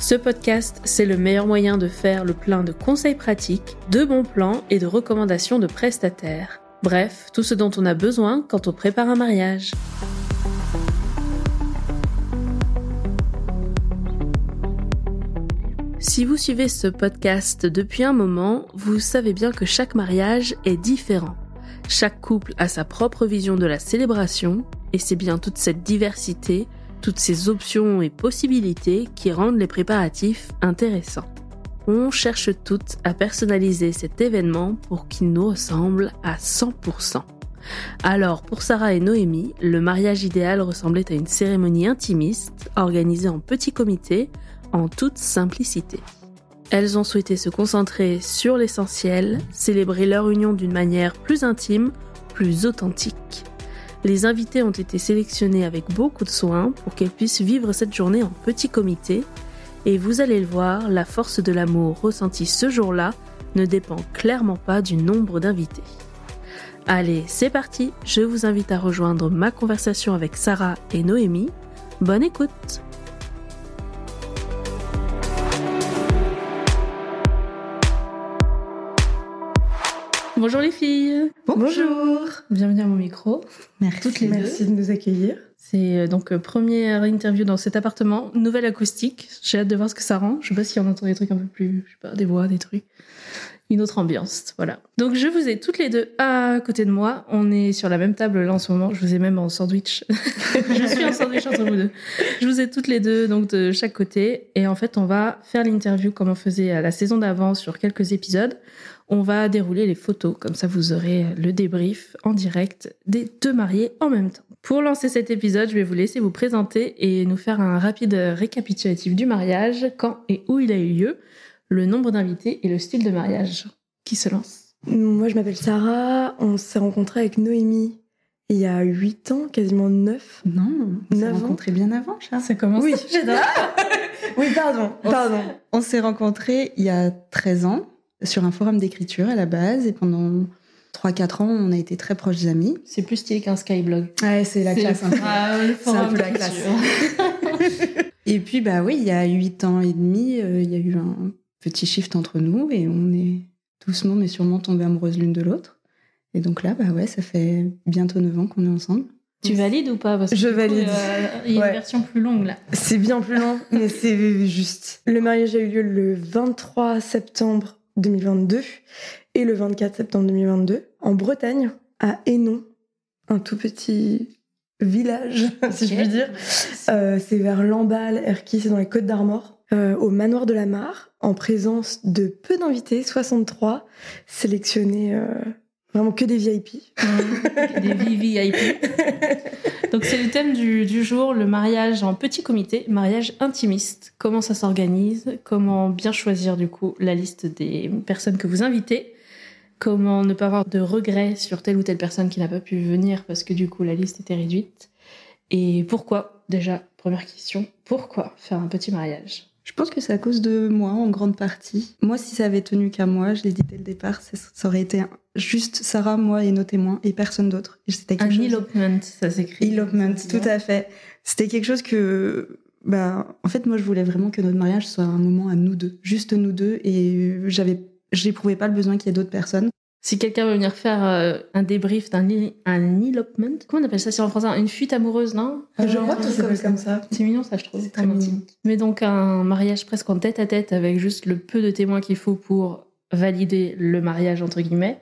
Ce podcast, c'est le meilleur moyen de faire le plein de conseils pratiques, de bons plans et de recommandations de prestataires. Bref, tout ce dont on a besoin quand on prépare un mariage. Si vous suivez ce podcast depuis un moment, vous savez bien que chaque mariage est différent. Chaque couple a sa propre vision de la célébration, et c'est bien toute cette diversité toutes ces options et possibilités qui rendent les préparatifs intéressants. On cherche toutes à personnaliser cet événement pour qu'il nous ressemble à 100%. Alors, pour Sarah et Noémie, le mariage idéal ressemblait à une cérémonie intimiste, organisée en petit comité, en toute simplicité. Elles ont souhaité se concentrer sur l'essentiel, célébrer leur union d'une manière plus intime, plus authentique. Les invités ont été sélectionnés avec beaucoup de soin pour qu'elles puissent vivre cette journée en petit comité. Et vous allez le voir, la force de l'amour ressentie ce jour-là ne dépend clairement pas du nombre d'invités. Allez, c'est parti, je vous invite à rejoindre ma conversation avec Sarah et Noémie. Bonne écoute Bonjour les filles. Bonjour. Bienvenue à mon micro. Merci. Toutes les Merci de nous accueillir. C'est euh, donc euh, première interview dans cet appartement, nouvelle acoustique. J'ai hâte de voir ce que ça rend. Je sais pas si on entend des trucs un peu plus, je sais pas, des voix, des trucs. Une autre ambiance, voilà. Donc je vous ai toutes les deux à côté de moi. On est sur la même table là en ce moment. Je vous ai même en sandwich. je suis en sandwich entre vous deux. Je vous ai toutes les deux donc de chaque côté. Et en fait, on va faire l'interview comme on faisait à la saison d'avant sur quelques épisodes on va dérouler les photos. Comme ça, vous aurez le débrief en direct des deux mariés en même temps. Pour lancer cet épisode, je vais vous laisser vous présenter et nous faire un rapide récapitulatif du mariage, quand et où il a eu lieu, le nombre d'invités et le style de mariage. Qui se lance Moi, je m'appelle Sarah. On s'est rencontrés avec Noémie il y a 8 ans, quasiment 9. Non, on s'est rencontrés bien avant, Charles. Ça commence. Oui, oui, pardon, pardon. On s'est rencontrés il y a 13 ans sur un forum d'écriture à la base et pendant 3-4 ans, on a été très proches amis. C'est plus stylé qu'un Skyblog. Ouais, c'est la classe. Hein. Ah, c'est un peu la classe. et puis, bah oui, il y a 8 ans et demi, euh, il y a eu un petit shift entre nous et on est doucement mais sûrement tombés amoureuses l'une de l'autre. Et donc là, bah ouais, ça fait bientôt 9 ans qu'on est ensemble. Tu valides ou pas? Parce que Je valide. Euh, il y a une version plus longue là. C'est bien plus long, mais c'est juste. Le mariage a eu lieu le 23 septembre 2022 et le 24 septembre 2022 en Bretagne, à Hénon, un tout petit village, si je puis dire. Euh, c'est vers Lamballe, Erquy, c'est dans les Côtes d'Armor, euh, au manoir de la Mare, en présence de peu d'invités, 63, sélectionnés euh, vraiment que des VIP. des VIP. Donc c'est le thème du, jour, le mariage en petit comité, mariage intimiste. Comment ça s'organise? Comment bien choisir du coup la liste des personnes que vous invitez? Comment ne pas avoir de regrets sur telle ou telle personne qui n'a pas pu venir parce que du coup la liste était réduite? Et pourquoi, déjà, première question, pourquoi faire un petit mariage? Je pense que c'est à cause de moi en grande partie. Moi, si ça avait tenu qu'à moi, je l'ai dit dès le départ, ça aurait été juste Sarah, moi et nos témoins et personne d'autre. Un elopement, ça s'écrit. Elopement, tout à fait. C'était quelque chose que bah, en fait, moi, je voulais vraiment que notre mariage soit un moment à nous deux, juste nous deux, et j'avais, j'éprouvais pas le besoin qu'il y ait d'autres personnes. Si quelqu'un veut venir faire euh, un débrief d'un un elopement, comment on appelle ça? Si en français Une fuite amoureuse, non? Je crois que c'est comme, ça. C'est mignon, ça, je trouve. C'est très mignon. Mais donc, un mariage presque en tête à tête avec juste le peu de témoins qu'il faut pour valider le mariage, entre guillemets.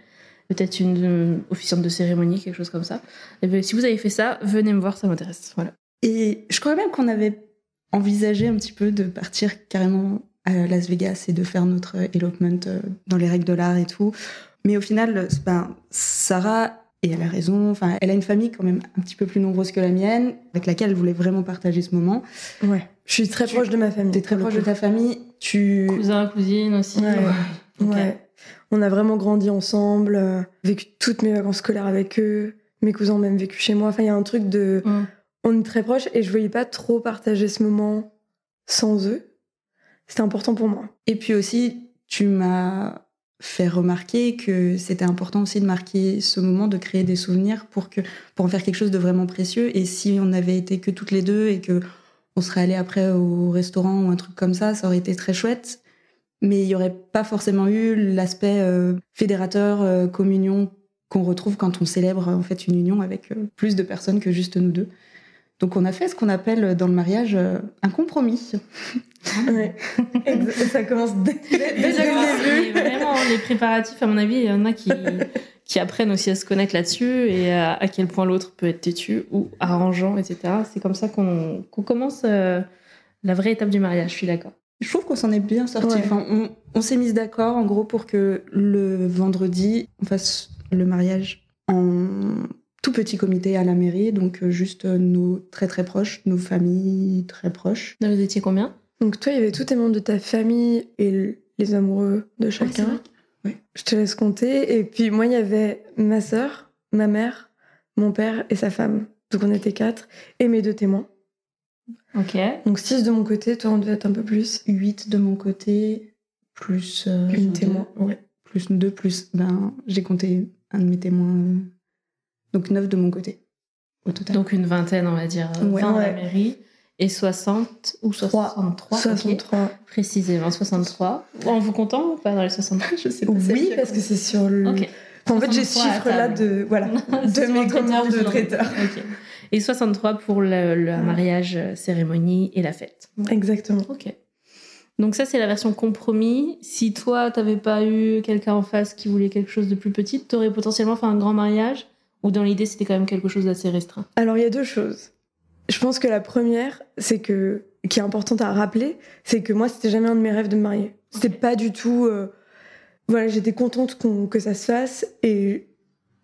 Peut-être une euh, officiante de cérémonie, quelque chose comme ça. Et ben, si vous avez fait ça, venez me voir, ça m'intéresse. Voilà. Et je crois même qu'on avait envisager un petit peu de partir carrément à Las Vegas et de faire notre elopement euh, dans les règles de l'art et tout. Mais au final, ben, Sarah, et elle a raison, enfin, elle a une famille quand même un petit peu plus nombreuse que la mienne, avec laquelle elle voulait vraiment partager ce moment. Ouais. Je suis très proche de ma famille. T'es très proche de ta famille. Tu. Cousin, cousine aussi. Ouais. ouais. On a vraiment grandi ensemble, euh, vécu toutes mes vacances scolaires avec eux. Mes cousins ont même vécu chez moi. Enfin, il y a un truc de. Mm on est très proches et je voyais pas trop partager ce moment sans eux. C'était important pour moi. Et puis aussi, tu m'as fait remarquer que c'était important aussi de marquer ce moment, de créer des souvenirs pour que pour en faire quelque chose de vraiment précieux. Et si on avait été que toutes les deux et que on serait allé après au restaurant ou un truc comme ça, ça aurait été très chouette. Mais il n'y aurait pas forcément eu l'aspect euh, fédérateur, euh, communion qu'on retrouve quand on célèbre en fait une union avec euh, plus de personnes que juste nous deux. Donc on a fait ce qu'on appelle dans le mariage euh, un compromis. Ouais. ça commence dès, le début. Les préparatifs, à mon avis, il y en a qui, qui apprennent aussi à se connaître là-dessus et à, quel point l'autre peut être têtu ou arrangeant, etc. C'est comme ça qu'on commence euh, la vraie étape du mariage, je suis d'accord. Je trouve qu'on s'en est bien sorti. Enfin, on, on s'est mis d'accord en gros pour que le vendredi, on fasse le mariage en tout petit comité à la mairie, donc euh, juste euh, nos très très proches, nos familles très proches. Vous étiez combien? Donc toi, il y avait tous tes membres de ta famille et les amoureux de chacun. Oui. Je te laisse compter. Et puis moi, il y avait ma sœur, ma mère, mon père et sa femme. Donc on était quatre. Et mes deux témoins. Ok. Donc six de mon côté, toi on devait être un peu plus. Huit de mon côté, plus... Euh, Une témoin. Ouais. Plus deux, plus... Ben, j'ai compté un de mes témoins donc 9 de mon côté, au total. Donc une vingtaine, on va dire, 20 à la mairie. Et 60 ou 63 63. Précisément, 63. En vous comptant ou pas dans les 63 Je sais pas. Oui, parce que c'est sur le... En fait, j'ai ce chiffre-là de, voilà, de mes commandes de traiteur. Et 63 pour le, mariage, euh, cérémonie et la fête. Exactement. Ok. Donc ça, c'est la version compromis. Si toi, t'avais pas eu quelqu'un en face qui voulait quelque chose de plus petit, t'aurais potentiellement fait un grand mariage ou dans l'idée, c'était quand même quelque chose d'assez restreint Alors, il y a deux choses. Je pense que la première, c'est que, qui est importante à rappeler, c'est que moi, c'était jamais un de mes rêves de me marier. C'était pas du tout. Euh, voilà, j'étais contente que ça se fasse et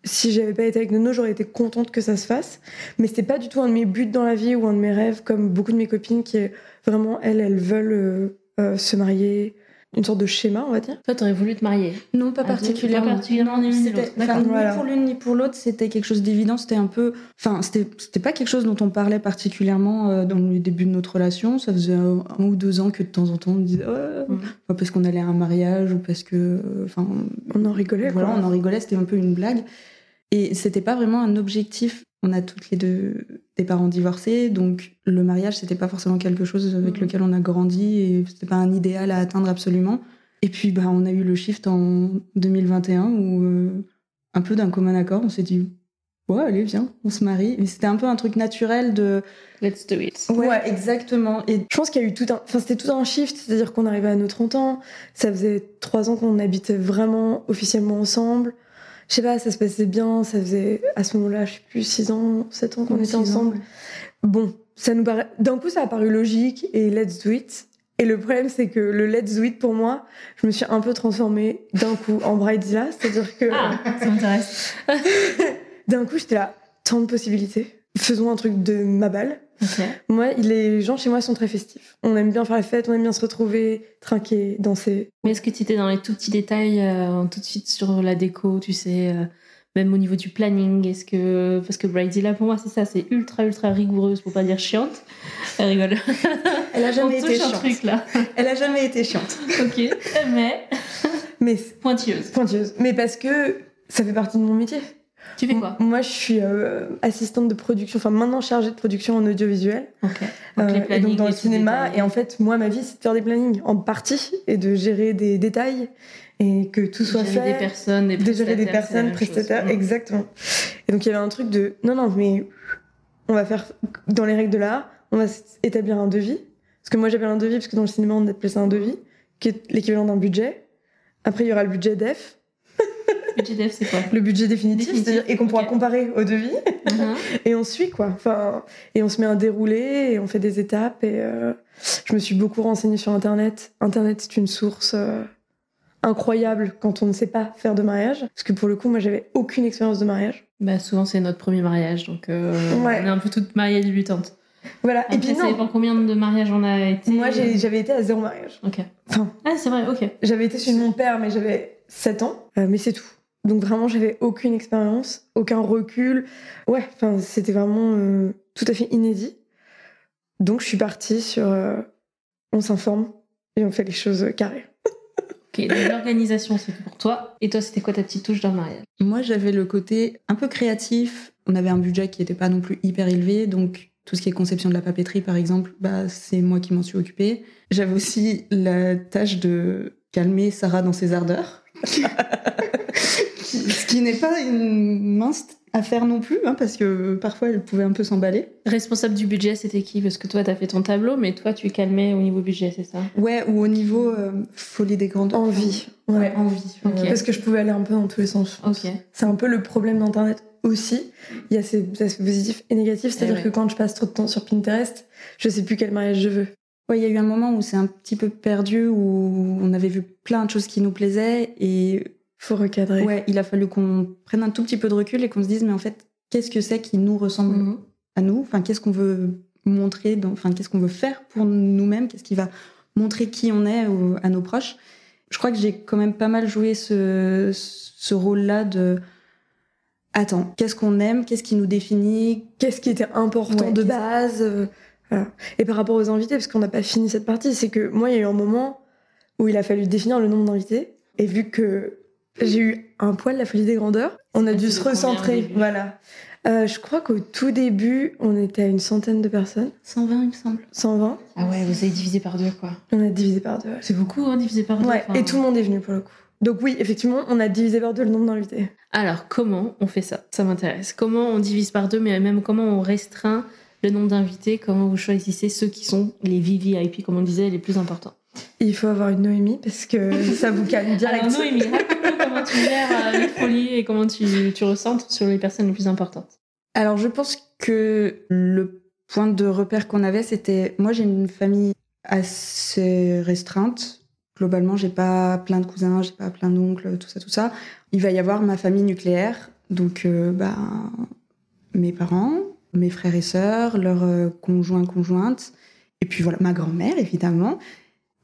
si j'avais pas été avec Nono, j'aurais été contente que ça se fasse. Mais c'était pas du tout un de mes buts dans la vie ou un de mes rêves, comme beaucoup de mes copines qui, vraiment, elles, elles veulent euh, euh, se marier, une sorte de schéma, on va dire. Toi, t'aurais voulu te marier Non, pas particulièrement. Pas particulièrement ni pour l'une ni pour l'autre, c'était quelque chose d'évident. C'était un peu, enfin, c'était pas quelque chose dont on parlait particulièrement euh, dans le début de notre relation. Ça faisait un, ou deux ans que de temps en temps on disait, oh, parce qu'on allait à un mariage ou parce que, enfin, on en rigolait. Voilà, on en rigolait. C'était un peu une blague. Et c'était pas vraiment un objectif on a toutes les deux des parents divorcés, donc le mariage, c'était pas forcément quelque chose avec mm. lequel on a grandi et c'était pas un idéal à atteindre absolument. Et puis, bah, on a eu le shift en 2021 où, euh, un peu d'un commun accord, on s'est dit, ouais, allez, viens, on se marie. Mais c'était un peu un truc naturel de. Let's do it. Ouais, exactement. Et je pense qu'il y a eu tout un. Enfin, c'était tout un shift, c'est-à-dire qu'on arrivait à nos 30 ans, ça faisait trois ans qu'on habitait vraiment officiellement ensemble je sais pas, ça se passait bien, ça faisait à ce moment-là, je sais plus, 6 ans, 7 ans qu'on était ensemble. Bon, ça nous paraît. D'un coup, ça a paru logique et let's do it. Et le problème, c'est que le let's do it pour moi, je me suis un peu transformée d'un coup en bridezilla, c'est-à-dire que. Ah, ça m'intéresse. d'un coup, j'étais là, tant de possibilités. Faisons un truc de ma balle. Moi, les gens chez moi sont très festifs. On aime bien faire la fête, on aime bien se retrouver, trinquer, danser. Mais est-ce que tu étais dans les tout petits détails euh, tout de suite sur la déco, tu sais euh, même au niveau du planning, est-ce que parce que Bridezilla pour moi c'est ça, c'est ultra ultra rigoureuse pour pas dire chiante. Elle rigole. Elle a jamais On été chiante. truc là. Elle a jamais été chiante. ok, mais Mais pointilleuse. pointilleuse. Mais parce que ça fait partie de mon métier. Tu fais quoi Moi, je suis euh, assistante de production, enfin maintenant chargée de production en audiovisuel. Euh, Donc les et plannings donc dans le cinéma. Et en fait, moi, ma vie, c'est de faire des plannings en partie et de gérer des détails et que tout soit Gérer fait. des personnes, des de gérer des prestataires, personnes, chose. prestataires, Mm. exactement. Et donc il y avait un truc de non, non, mais on va faire dans les règles de l'art, on va établir un devis. Parce que moi j'appelle un devis, parce que dans le cinéma on appelle ça un devis, qui est l'équivalent d'un budget. Après il y aura le budget def, Budget dev, c'est quoi le budget définitif, Définitif, c'est-à-dire et qu'on pourra comparer au devis. Mhm. Et on suit quoi. Enfin, et on se met un déroulé et on fait des étapes. Et euh, je me suis beaucoup renseignée sur Internet. Internet c'est une source euh, incroyable quand on ne sait pas faire de mariage. Parce que pour le coup, moi j'avais aucune expérience de mariage. Bah souvent c'est notre premier mariage, donc euh, Ouais. on est un peu toutes mariées débutantes. Voilà. Après, et puis ça non, dépend combien de mariages on a été. moi j'avais été à zéro mariage. Ok. Enfin, Ah c'est vrai, ok. j'avais été chez mon père, mais j'avais 7 ans. Euh, mais c'est tout. Donc vraiment, j'avais aucune expérience, aucun recul. Ouais, enfin, c'était vraiment euh, tout à fait inédit. Donc je suis partie sur euh, on s'informe et on fait les choses carrées. Ok, donc l'organisation c'est que pour toi. Et toi c'était quoi ta petite touche dans le mariage? Moi, j'avais le côté un peu créatif. On avait un budget qui n'était pas non plus hyper élevé, donc tout ce qui est conception de la papeterie, par exemple, bah, c'est moi qui m'en suis occupée. J'avais aussi la tâche de calmer Sarah dans ses ardeurs. ce qui n'est pas une mince affaire non plus, hein, parce que parfois elle pouvait un peu s'emballer. Responsable du budget c'était qui? Parce que toi t'as fait ton tableau, mais toi tu calmais au niveau budget, c'est ça? Ouais, ou au niveau euh, folie des grandes Envie. Ouais, Ouais. envie. Parce que je pouvais aller un peu dans tous les sens. C'est un peu le problème d'Internet aussi. Il y a ses aspects positifs et négatifs. C'est-à-dire ouais. que quand je passe trop de temps sur Pinterest, je sais plus quel mariage je veux. Ouais, il y a eu un moment où c'est un petit peu perdu, où on avait vu plein de choses qui nous plaisaient et Faut recadrer. ouais, il a fallu qu'on prenne un tout petit peu de recul et qu'on se dise mais en fait, qu'est-ce que c'est qui nous ressemble Mhm. à nous? Enfin, qu'est-ce qu'on veut montrer dans- enfin, qu'est-ce qu'on veut faire pour nous-mêmes? Qu'est-ce qui va montrer qui on est à nos proches? Je crois que j'ai quand même pas mal joué ce, ce rôle-là de attends, qu'est-ce qu'on aime? Qu'est-ce qui nous définit? Qu'est-ce qui était important Ouais, de base euh, voilà. Et par rapport aux invités, parce qu'on n'a pas fini cette partie, c'est que moi, il y a eu un moment où il a fallu définir le nombre d'invités. Et vu que j'ai eu un poil la folie des grandeurs, on a dû se recentrer. Voilà. Euh, je crois qu'au tout début, on était à une centaine de personnes, 120, il me semble. 120. Ah ouais, vous avez divisé par deux quoi. On a divisé par deux. ouais. C'est beaucoup, hein, divisé par deux. Ouais, enfin. et tout le monde est venu pour le coup. Donc oui, effectivement, on a divisé par deux le nombre d'invités. Alors, comment on fait ça? Ça m'intéresse. Comment on divise par deux, mais même comment on restreint le nombre d'invités? Comment vous choisissez ceux qui sont les VVIP, comme on disait, les plus importants? Il faut avoir une Noémie parce que ça vous calme direct. Alors, Noémie, comment tu gères euh, folies et comment tu, tu sur les personnes les plus importantes? Alors, je pense que le point de repère qu'on avait, c'était. Moi, j'ai une famille assez restreinte. Globalement, j'ai pas plein de cousins, j'ai pas plein d'oncles, tout ça, tout ça. Il va y avoir ma famille nucléaire, donc euh, bah, mes parents, mes frères et sœurs, leurs euh, conjoints, conjointes, et puis voilà, ma grand-mère, évidemment.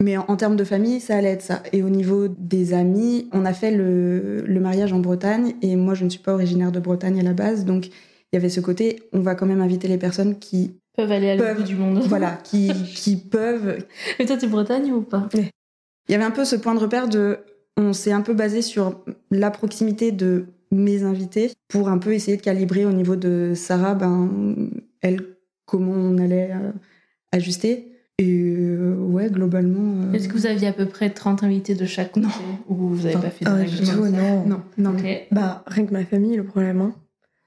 Mais en, en termes de famille, ça allait être ça. Et au niveau des amis, on a fait le, le mariage en Bretagne, et moi, je ne suis pas originaire de Bretagne à la base, donc il y avait ce côté, on va quand même inviter les personnes qui, Peuvent aller à l'autre bout du monde. voilà, qui, qui peuvent. Et toi, t'es Bretagne ou pas? Il y avait un peu ce point de repère de, on s'est un peu basé sur la proximité de mes invités pour un peu essayer de calibrer au niveau de Sarah, ben, elle, comment on allait euh, ajuster. Et euh, ouais, globalement. euh, Est-ce que vous aviez à peu près 30 invités de chaque côté Ou vous avez pas fait de règles du tout, non. Non, non. Bah, rien que ma famille, le problème. hein.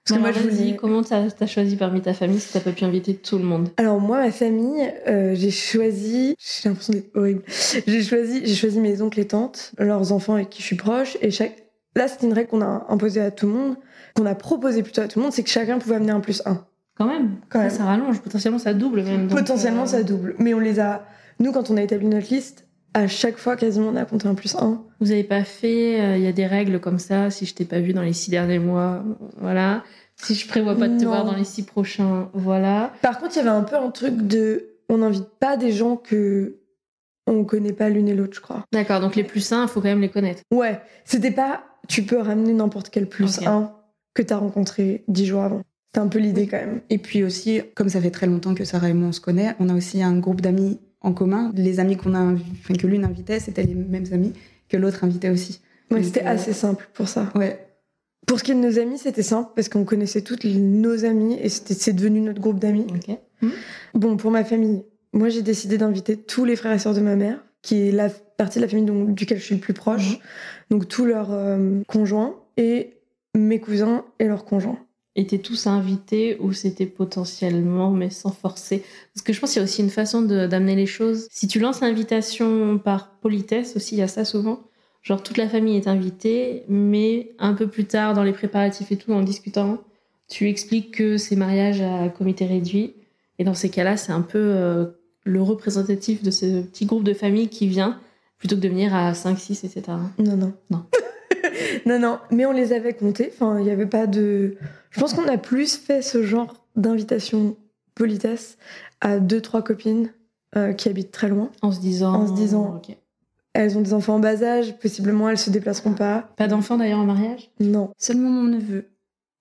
Parce que moi, je voulais... comment t'as as choisi parmi ta famille si t'as pas pu inviter tout le monde? Alors moi, ma famille, euh, j'ai choisi, j'ai l'impression d'être horrible. J'ai choisi, j'ai choisi mes oncles et tantes, leurs enfants avec qui je suis proche, et chaque. Là, c'est une règle qu'on a imposée à tout le monde, qu'on a proposé plutôt à tout le monde, c'est que chacun pouvait amener un plus un. Quand même. Quand ça, même. ça rallonge. Potentiellement, ça double même. donc, Potentiellement, euh, ça double. Mais on les a. Nous, quand on a établi notre liste, À chaque fois, quasiment, on a compté un plus un. Vous avez pas fait, euh, il y a des règles comme ça, si je t'ai pas vu dans les six derniers mois, voilà. Si je prévois pas de te Non. voir dans les six prochains, voilà. Par contre, il y avait un peu un truc de. On n'invite pas des gens que on connaît pas l'une et l'autre, je crois. D'accord, donc les plus sains, il faut quand même les connaître. Ouais, c'était pas. Tu peux ramener n'importe quel plus Ok. un que t'as rencontré dix jours avant. C'était un peu l'idée quand même. Et puis aussi, comme ça fait très longtemps que Sarah et moi on se connaît, on a aussi un groupe d'amis en commun. Les amis qu'on a, enfin, que l'une invitait, c'était les mêmes amis que l'autre invitait aussi. Ouais, c'était euh, assez simple pour ça. Ouais. Pour ce qui est de nos amis, c'était simple parce qu'on connaissait toutes les- nos amis et c'est devenu notre groupe d'amis. Ok. Bon, pour ma famille, moi j'ai décidé d'inviter tous les frères et sœurs de ma mère, qui est la partie de la famille dont- duquel je suis le plus proche, Mhm. donc tous leurs euh, conjoints et mes cousins et leurs conjoints. Étaient tous invités ou c'était potentiellement, mais sans forcer Parce que je pense qu'il y a aussi une façon de- d'amener les choses. Si tu lances l'invitation par politesse aussi, il y a ça souvent. Genre toute la famille est invitée, mais un peu plus tard, dans les préparatifs et tout, en discutant, tu expliques que c'est mariage à comité réduit. Et dans ces cas-là, c'est un peu euh, le représentatif de ce petit groupe de famille qui vient, plutôt que de venir à 5, 6, etc. Non, non. Non. non, non, mais on les avait comptés. Enfin, il n'y avait pas de. Je pense qu'on a plus fait ce genre d'invitation politesse à deux, trois copines euh, qui habitent très loin. En se disant. En se disant- Ok. Elles ont des enfants en bas âge, possiblement elles se déplaceront pas. Pas d'enfant d'ailleurs en mariage? Non. Seulement mon neveu.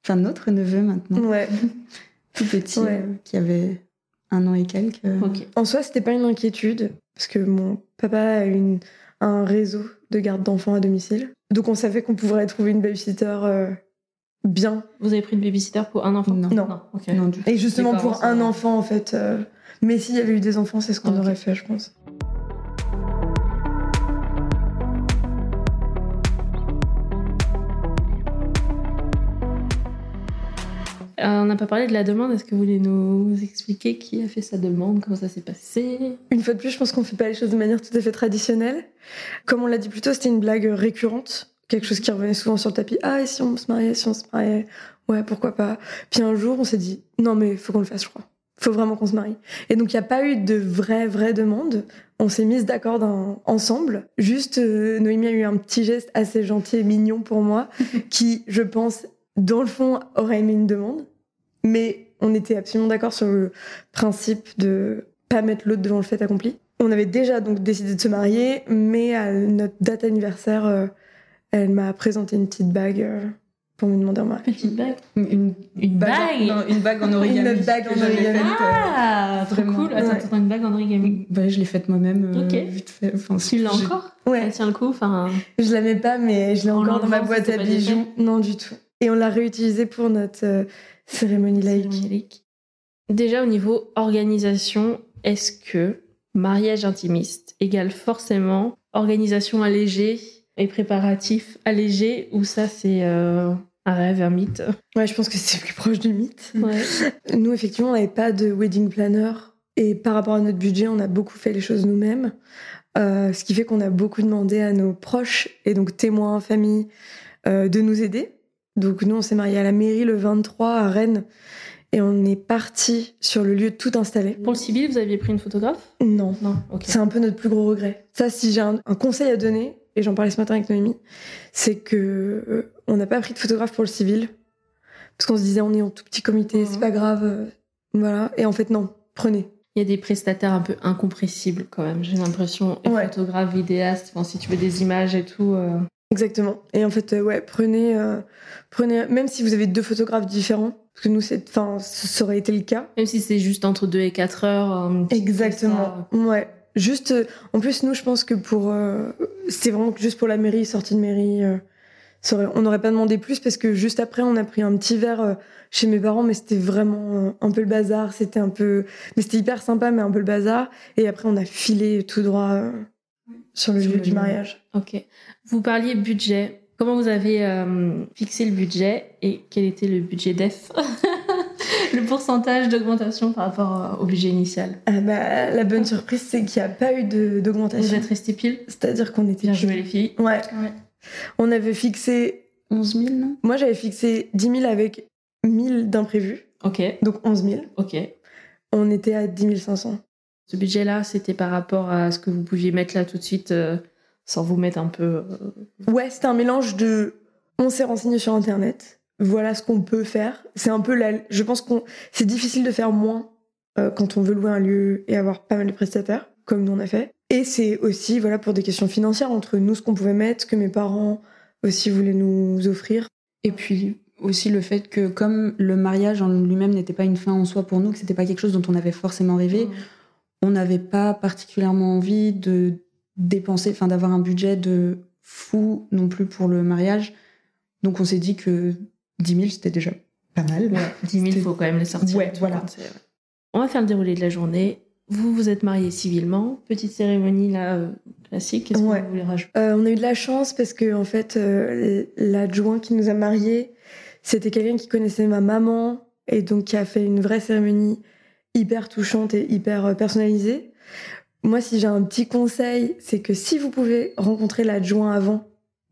Enfin, notre neveu maintenant. Ouais. Tout petit, Ouais. euh, qui avait un an et quelques. euh, Ok. En soi, c'était pas une inquiétude, parce que mon papa a une, un réseau de garde d'enfants à domicile. Donc on savait qu'on pourrait trouver une babysitter euh, bien. Vous avez pris une babysitter pour un enfant? Non. Non. ok. Non, du tout. Et justement pour un enfant, en fait. euh, Mais s'il y avait eu des enfants, c'est ce qu'on aurait fait, je pense. On n'a pas parlé de la demande. Est-ce que vous voulez nous expliquer qui a fait sa demande? Comment ça s'est passé? Une fois de plus, je pense qu'on fait pas les choses de manière tout à fait traditionnelle. Comme on l'a dit plus tôt, c'était une blague récurrente, quelque chose qui revenait souvent sur le tapis. Ah, et si on se mariait, si on se mariait? Ouais, pourquoi pas? Puis un jour, on s'est dit, non mais faut qu'on le fasse, je crois. Faut vraiment qu'on se marie. Et donc, il n'y a pas eu de vraie, vraie demande. On s'est mis d'accord ensemble. Juste, euh, Noémie a eu un petit geste assez gentil et mignon pour moi, qui, je pense, dans le fond, aurait aimé une demande. Mais on était absolument d'accord sur le principe de pas mettre l'autre devant le fait accompli. On avait déjà donc décidé de se marier, mais à notre date anniversaire, euh, elle m'a présenté une petite bague euh, pour me demander en mariage. Petite bague? Une, Une bague non, Une bague en origami. Une bague en origami. euh, Ah, trop vraiment. cool. Attends, Ouais. attends, une bague en origami? bah, je l'ai faite moi-même. euh, Ok. Vite fait. Enfin, Tu l'as encore? Ouais, Elle tient le coup. Enfin, je la mets pas, mais je l'ai En encore dans ma boîte à bijoux. Non, du tout. Et on l'a réutilisée pour notre euh, cérémonie laïque. Déjà au niveau organisation, est-ce que mariage intimiste égale forcément organisation allégée et préparatif allégé ou ça c'est euh, un rêve, un mythe? Ouais, je pense que c'est plus proche du mythe. Ouais. Nous, effectivement, on n'avait pas de wedding planner. Et par rapport à notre budget, on a beaucoup fait les choses nous-mêmes. Euh, ce qui fait qu'on a beaucoup demandé à nos proches, et donc témoins, famille, euh, de nous aider. Donc nous, on s'est mariés à la mairie le 23 à Rennes. Et on est parti sur le lieu tout installé. Pour le civil, vous aviez pris une photographe? Non. Non. C'est un peu notre plus gros regret. Ça, si j'ai un, un conseil à donner, et j'en parlais ce matin avec Noémie, c'est que euh, on n'a pas pris de photographe pour le civil. Parce qu'on se disait, on est en tout petit comité, Mhm. c'est pas grave. euh, voilà. Et en fait, non. Prenez. Il y a des prestataires un peu incompressibles quand même, j'ai l'impression. Ouais. photographes, vidéastes, enfin, si tu veux des images et tout. euh, Exactement. Et en fait, euh, ouais, prenez, euh, prenez, même si vous avez deux photographes différents, parce que nous, c'est, enfin, ça aurait été le cas. Même si c'est juste entre 2 et 4 heures. petit Exactement. Ouais. Juste, euh, en plus, nous, je pense que pour, euh, c'est vraiment juste pour la mairie, sortie de mairie. euh, ça aurait- on n'aurait pas demandé plus parce que juste après, on a pris un petit verre euh, chez mes parents, mais c'était vraiment euh, un peu le bazar. C'était un peu, mais c'était hyper sympa, mais un peu le bazar. Et après, on a filé tout droit euh, sur le Sur lieu le du lieu. mariage. Ok. Vous parliez budget. Comment vous avez euh, fixé le budget et quel était le budget DEF? Le pourcentage d'augmentation par rapport euh, au budget initial Ah bah, la bonne surprise, c'est qu'il n'y a pas eu de- Vous d'augmentation. êtes resté pile? C'est-à-dire qu'on était Bien joué les filles. Ouais. Ouais. On avait fixé. 11 000, non? Moi, j'avais fixé 10 000 avec 1000 d'imprévus, Ok, donc 11 000. ok. On était à 10 500. Ce budget-là, c'était par rapport à ce que vous pouviez mettre là tout de suite, euh, sans vous mettre un peu. euh, Ouais, c'était un mélange de. On s'est renseigné sur Internet. Voilà ce qu'on peut faire. C'est un peu la. Je pense qu'on. C'est difficile de faire moins euh, quand on veut louer un lieu et avoir pas mal de prestataires, comme nous on a fait. Et c'est aussi, voilà, pour des questions financières entre nous ce qu'on pouvait mettre, ce que mes parents aussi voulaient nous offrir. Et puis aussi le fait que comme le mariage en lui-même n'était pas une fin en soi pour nous, que c'était pas quelque chose dont on avait forcément rêvé, on n'avait pas particulièrement envie de dépenser, enfin d'avoir un budget de fou non plus pour le mariage. Donc on s'est dit que 10 000 c'était déjà pas mal. Ouais, 10 000, il faut quand même les sortir. Ouais, voilà. On va faire le déroulé de la journée. Vous vous êtes mariés civilement. Petite cérémonie là, euh, classique. Qu'est-ce Ouais. que vous voulez rajouter? Euh, on a eu de la chance parce que en fait, euh, l'adjoint qui nous a mariés, c'était quelqu'un qui connaissait ma maman et donc qui a fait une vraie cérémonie hyper touchante et hyper euh, personnalisée. Moi, si j'ai un petit conseil, c'est que si vous pouvez rencontrer l'adjoint avant,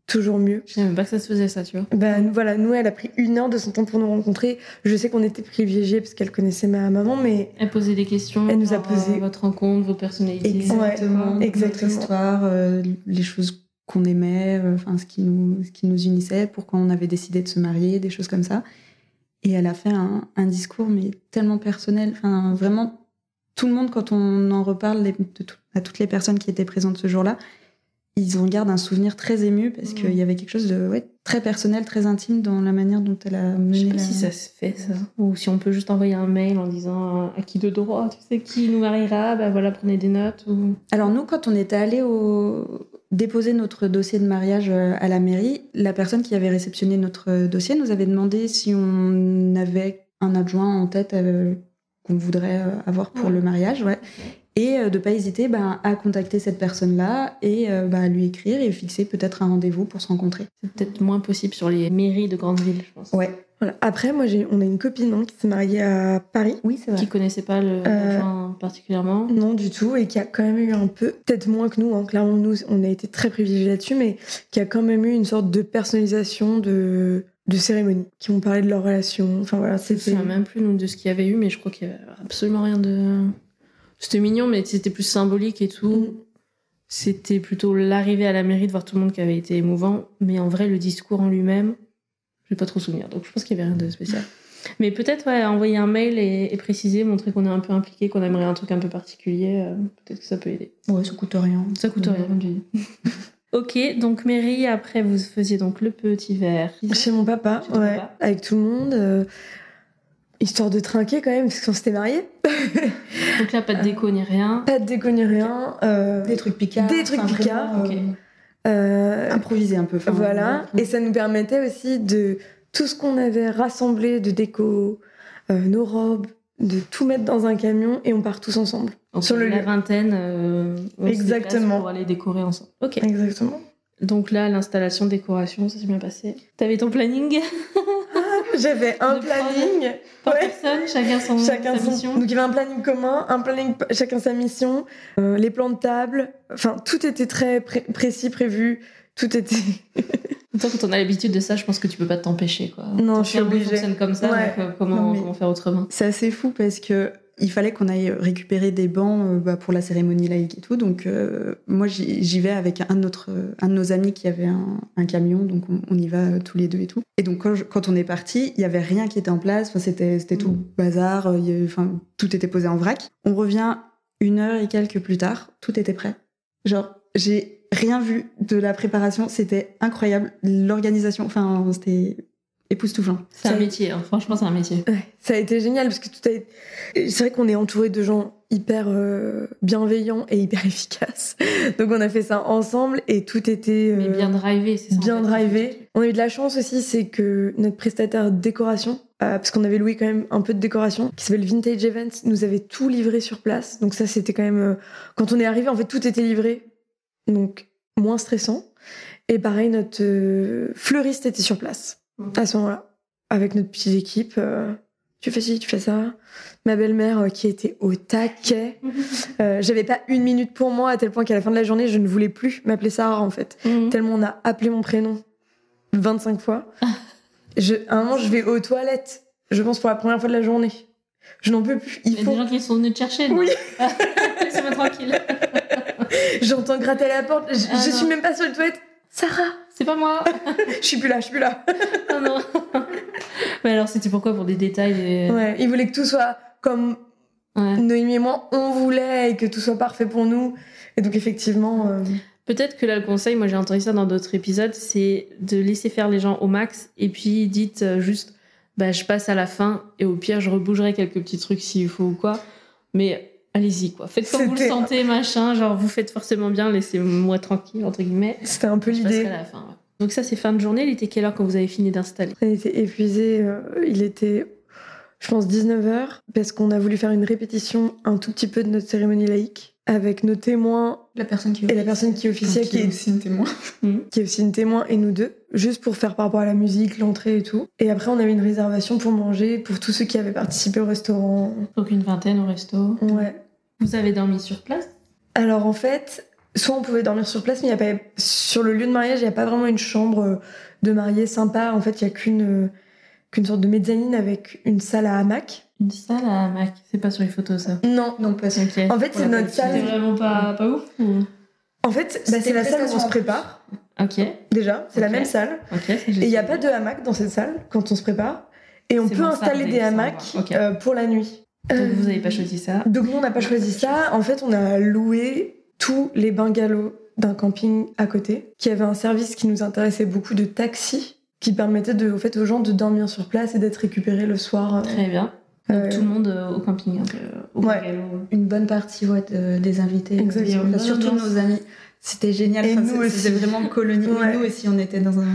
toujours mieux. Je savais même pas que ça se faisait ça, tu vois. Ben voilà, nous, elle a pris une heure de son temps pour nous rencontrer. Je sais qu'on était privilégiés parce qu'elle connaissait ma maman, mais Elle posait des questions. Elle nous a rapport posé- votre rencontre, vos personnalités. Exactement, Ouais, exactement. histoire, euh, les choses qu'on aimait, euh, enfin ce qui nous ce qui nous unissait, pourquoi on avait décidé de se marier, des choses comme ça. Et elle a fait un, discours mais tellement personnel, vraiment tout le monde quand on en reparle à toutes les personnes qui étaient présentes ce jour-là, ils en gardent un souvenir très ému parce qu'il y avait quelque chose de ouais, très personnel, très intime dans la manière dont elle a Je sais mené pas la... si ça se fait ça. Ou si on peut juste envoyer un mail en disant euh, à qui de droit, tu sais, qui nous mariera, bah voilà, prenez des notes. Ou... Alors nous, quand on était allé au... déposer notre dossier de mariage euh, à la mairie, la personne qui avait réceptionné notre euh, dossier nous avait demandé si on avait un adjoint en tête euh, qu'on voudrait avoir pour Ouais. le mariage, ouais. Et euh, de pas hésiter ben, à contacter cette personne-là et euh, bah, à lui écrire et fixer peut-être un rendez-vous pour se rencontrer. C'est peut-être moins possible sur les mairies de grandes villes, je pense. Ouais. voilà. Après, moi, j'ai, on a une copine hein, qui s'est mariée à Paris. Oui, c'est Qui connaissait pas le Euh, particulièrement. Non, du tout, et qui a quand même eu un peu, peut-être moins que nous, hein, clairement, nous, on a été très privilégiés là-dessus, mais qui a quand même eu une sorte de personnalisation de, de cérémonie, qui ont parlé de leur relation. Enfin voilà, Je me c'était. souviens même plus nous, de ce qu'il y avait eu, mais je crois qu'il y avait absolument rien de. C'était mignon, mais c'était plus symbolique et tout. Mm. C'était plutôt l'arrivée à la mairie de voir tout le monde qui avait été émouvant. Mais en vrai, le discours en lui-même, je vais pas trop souvenir. Donc je pense qu'il y avait rien de spécial. Mais peut-être ouais, envoyer un mail et, et préciser, montrer qu'on est un peu impliqué, qu'on aimerait un truc un peu particulier. euh, peut-être que ça peut aider. Ouais, ça coûte rien. Ça coûte rien, comme tu dis. ok, donc mairie, après vous faisiez donc le petit verre. Chez mon ouais, papa. avec tout le monde. euh, histoire de trinquer quand même, parce qu'on s'était mariés. Donc là, pas de déco ni rien. Pas de déco ni rien. euh, Des trucs picards. Des trucs enfin, picards, vraiment, euh, euh, improviser un peu. Voilà, ouais. et ça nous permettait aussi de tout ce qu'on avait rassemblé de déco, euh, nos robes, de tout mettre dans un camion et on part tous ensemble. Donc, Sur le la lieu. vingtaine, euh, on Exactement. pour aller décorer ensemble. Ok. Exactement. Donc là, l'installation, décoration, ça s'est bien passé. T'avais ton planning? J'avais un De planning, par Ouais. personne, chacun son chacun sa son. mission. Donc il y avait un planning commun, un planning chacun sa mission, euh, les plans de table, enfin tout était très pré- précis, prévu, tout était. Temps, quand on a l'habitude de ça, je pense que tu peux pas t'empêcher. Quoi. Non, Ton je suis obligée. fonctionne comme ça, Ouais. donc, euh, comment, Non, comment faire autrement? C'est assez fou parce que il fallait qu'on aille récupérer des bancs euh, bah, pour la cérémonie laïque et tout. Donc euh, moi j'y vais avec un de, notre, un de nos amis qui avait un, un camion, donc on, on y va euh, tous les deux et tout. Et donc quand, je- quand on est parti, il y avait rien qui était en place. Enfin, c'était c'était tout Mm. bazar. avait- Enfin tout était posé en vrac. On revient une heure et quelques plus tard, tout était prêt. Genre j'ai rien vu de la préparation. C'était incroyable. L'organisation, enfin c'était époustouflant. C'est un métier, hein. franchement, c'est un métier. Ouais, ça a été génial parce que tout a été... C'est vrai qu'on est entouré de gens hyper euh, bienveillants et hyper efficaces. Donc on a fait ça ensemble et tout était Mais euh, bien drivé, c'est ça. en bien fait, drivé. On a eu de la chance aussi, c'est que notre prestataire décoration, euh, parce qu'on avait loué quand même un peu de décoration, qui s'appelle Vintage Events, nous avait tout livré sur place. Donc ça, c'était quand même... Quand on est arrivé, en fait, tout était livré. Donc moins stressant. Et pareil, notre fleuriste était sur place. À ce moment-là, avec notre petite équipe. euh, tu fais ci, tu fais ça. Ma belle-mère euh, qui était au taquet. Euh, J'avais pas une minute pour moi, à tel point qu'à la fin de la journée, je ne voulais plus m'appeler Sarah, en fait. Mhm. Tellement on a appelé mon prénom 25 fois. Je, à un moment, je vais aux toilettes, je pense pour la première fois de la journée. Je n'en peux plus. Il Il y a faut. des gens qui sont venus te chercher. non Oui. Laissez-moi tranquille. J'entends gratter à la porte. Je, Ah je suis même pas sur le toilette. Sarah, C'est pas moi. je suis plus là, je suis plus là. Ah non. Mais alors, c'était pourquoi Pour des détails et... Ouais, il voulait que tout soit comme Ouais. Noémie et moi, on voulait et que tout soit parfait pour nous. Et donc, effectivement, euh, Peut-être que là, le conseil, moi j'ai entendu ça dans d'autres épisodes, c'est de laisser faire les gens au max et puis dites euh, juste, bah, je passe à la fin et au pire, je rebougerai quelques petits trucs s'il faut ou quoi. Mais allez-y, quoi. Faites comme vous le sentez, machin. Genre, vous faites forcément bien, laissez-moi tranquille, entre guillemets. c'était un peu l'idée. ouais. Donc, ça, c'est fin de journée. Il était quelle heure quand vous avez fini d'installer? On était épuisés. euh, il était, je pense, 19h, parce qu'on a voulu faire une répétition un tout petit peu de notre cérémonie laïque avec nos témoins La personne qui et la personne qui officiait, qui qui est est, aussi une témoin. qui est aussi une témoin, et nous deux, juste pour faire par rapport à la musique, l'entrée et tout. Et après, on avait une réservation pour manger pour tous ceux qui avaient participé au restaurant. Donc, une vingtaine au resto. Ouais. Vous avez dormi sur place? Alors en fait, soit on pouvait dormir sur place, mais il y a pas sur le lieu de mariage, il n'y a pas vraiment une chambre de mariée sympa. En fait, il y a qu'une euh, qu'une sorte de mezzanine avec une salle à hamac. Une salle à Mac. C'est pas sur les photos, ça. Non. Non, pas ça. Ok. En fait, c'est notre qualité. C'était salle. vraiment pas, pas ouf ou- En fait, bah, c'est la salle où on se prépare. Ok. Déjà, c'est la même salle. Ok. c'est Et il n'y a pas de hamac dans cette salle quand on se prépare. Et on peut installer des hamacs euh, pour la nuit. Donc, Euh, vous n'avez pas choisi ça Donc nous, on n'a pas choisi ça. En fait, on a loué tous les bungalows d'un camping à côté, qui avait un service qui nous intéressait beaucoup de taxi, qui permettait de, au fait, aux gens de dormir sur place et d'être récupérés le soir. euh, Très bien. Donc euh, tout le monde euh, au camping, au Ouais. Une bonne partie ouais, de- des invités. Exactement. Enfin, surtout nos amis. C'était génial. Et Enfin, nous c'est- aussi. C'était vraiment colonie. Ouais. Nous aussi, on était dans un,